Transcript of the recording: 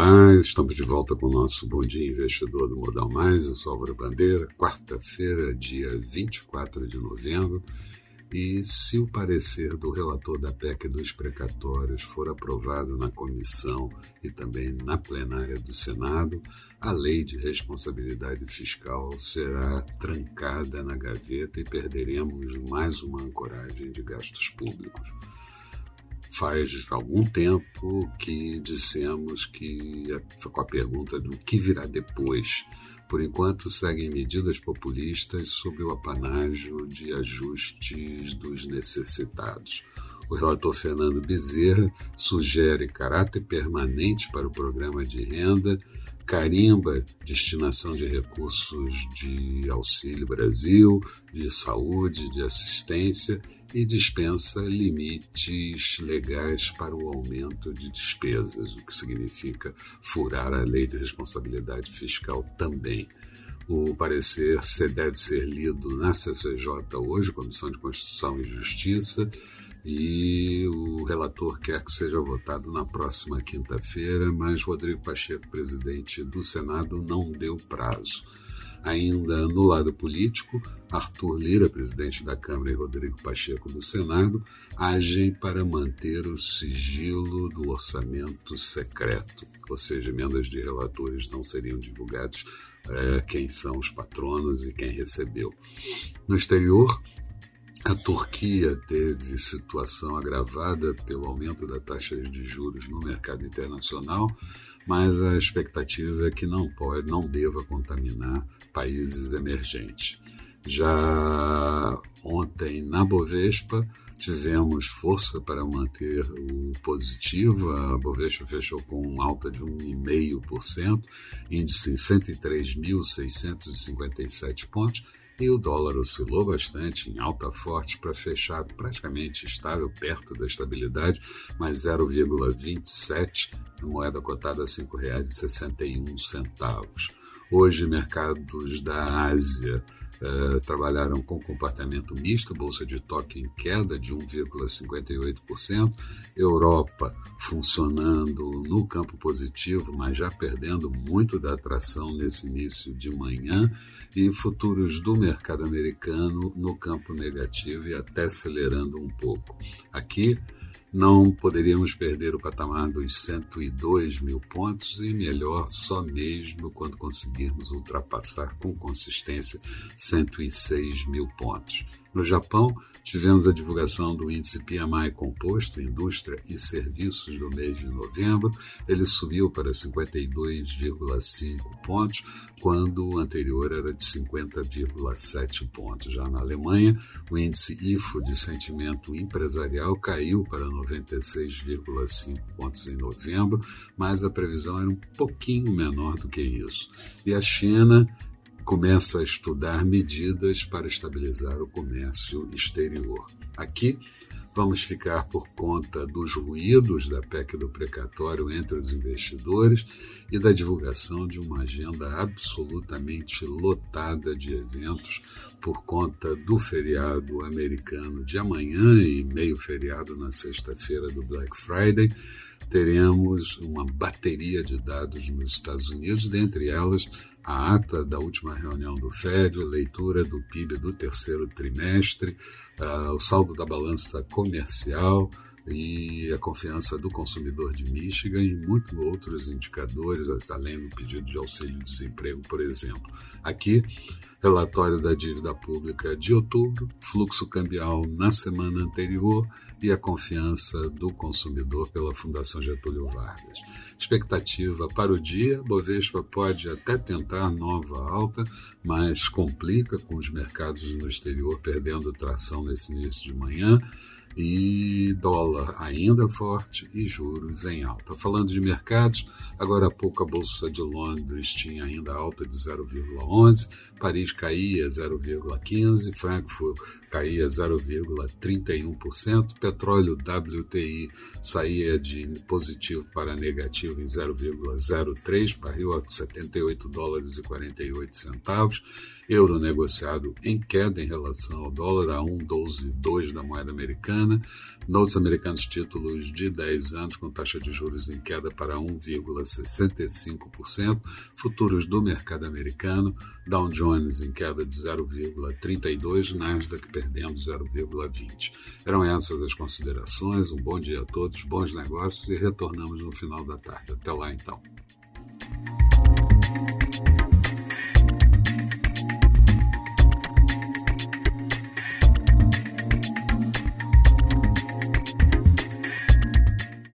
Olá, estamos de volta com o nosso Bom Dia Investidor do Modal Mais. Eu sou Álvaro Bandeira, quarta-feira, dia 24 de novembro. E se o parecer do relator da PEC dos precatórios for aprovado na comissão e também na plenária do Senado, a lei de responsabilidade fiscal será trancada na gaveta e perderemos mais uma ancoragem de gastos públicos faz algum tempo que dissemos que, com a pergunta do que virá depois, por enquanto seguem medidas populistas sob o apanágio de ajustes dos necessitados. O relator Fernando Bezerra sugere caráter permanente para o programa de renda, carimba destinação de recursos de Auxílio Brasil, de saúde, de assistência e dispensa limites legais para o aumento de despesas, o que significa furar a lei de responsabilidade fiscal também. O parecer deve ser lido na CCJ hoje, Comissão de Constituição e Justiça, e o relator quer que seja votado na próxima quinta-feira, mas Rodrigo Pacheco, presidente do Senado, não deu prazo. Ainda no lado político, Arthur Lira, presidente da Câmara, e Rodrigo Pacheco do Senado, agem para manter o sigilo do orçamento secreto, ou seja, emendas de relatores não seriam divulgados é, quem são os patronos e quem recebeu. No exterior, a Turquia teve situação agravada pelo aumento da taxa de juros no mercado internacional, mas a expectativa é que não pode, não deva contaminar países emergentes. Já ontem na Bovespa tivemos força para manter o positivo, a Bovespa fechou com alta de 1,5%, índice em 103.657 pontos, e o dólar oscilou bastante em alta forte para fechar praticamente estável, perto da estabilidade, mais 0,27, moeda cotada a R$ 5,61. Hoje, mercados da Ásia Uh, trabalharam com comportamento misto, Bolsa de Tóquio em queda de 1,58%, Europa funcionando no campo positivo, mas já perdendo muito da atração nesse início de manhã, e futuros do mercado americano no campo negativo e até acelerando um pouco. Aqui, não poderíamos perder o patamar dos 102 mil pontos e melhor só mesmo quando conseguirmos ultrapassar com consistência 106 mil pontos. No Japão, tivemos a divulgação do índice PMI composto, indústria e serviços do mês de novembro. Ele subiu para 52,5 pontos, quando o anterior era de 50,7 pontos. Já na Alemanha, o índice IFO de sentimento empresarial caiu para 96,5 pontos em novembro, mas a previsão era um pouquinho menor do que isso. E a China começa a estudar medidas para estabilizar o comércio exterior. Aqui, vamos ficar por conta dos ruídos da PEC do precatório entre os investidores e da divulgação de uma agenda absolutamente lotada de eventos por conta do feriado americano de amanhã e meio feriado na sexta-feira do Black Friday teremos uma bateria de dados nos Estados Unidos, dentre elas a ata da última reunião do FED, leitura do PIB do terceiro trimestre, uh, o saldo da balança comercial e a confiança do consumidor de Michigan e muitos outros indicadores, além do pedido de auxílio-desemprego, por exemplo. Aqui, relatório da dívida pública de outubro, fluxo cambial na semana anterior e a confiança do consumidor pela Fundação Getúlio Vargas. Expectativa para o dia: Bovespa pode até tentar nova alta, mas complica com os mercados no exterior perdendo tração nesse início de manhã e dólar ainda forte e juros em alta. Falando de mercados, agora há pouco a Bolsa de Londres tinha ainda alta de 0,11, Paris caía 0,15, Frankfurt caía 0,31%, petróleo WTI saía de positivo para negativo em 0,03, barril a 78 dólares e 48 centavos, euro negociado em queda em relação ao dólar a 1,12,2 da moeda americana, notes americanos títulos de 10 anos com taxa de juros em queda para 1,65%, futuros do mercado americano, Dow Jones em queda de 0,32, Nasdaq perdendo 0,20. Eram essas as considerações, um bom dia a todos, bons negócios e retornamos no final da tarde. Até lá então.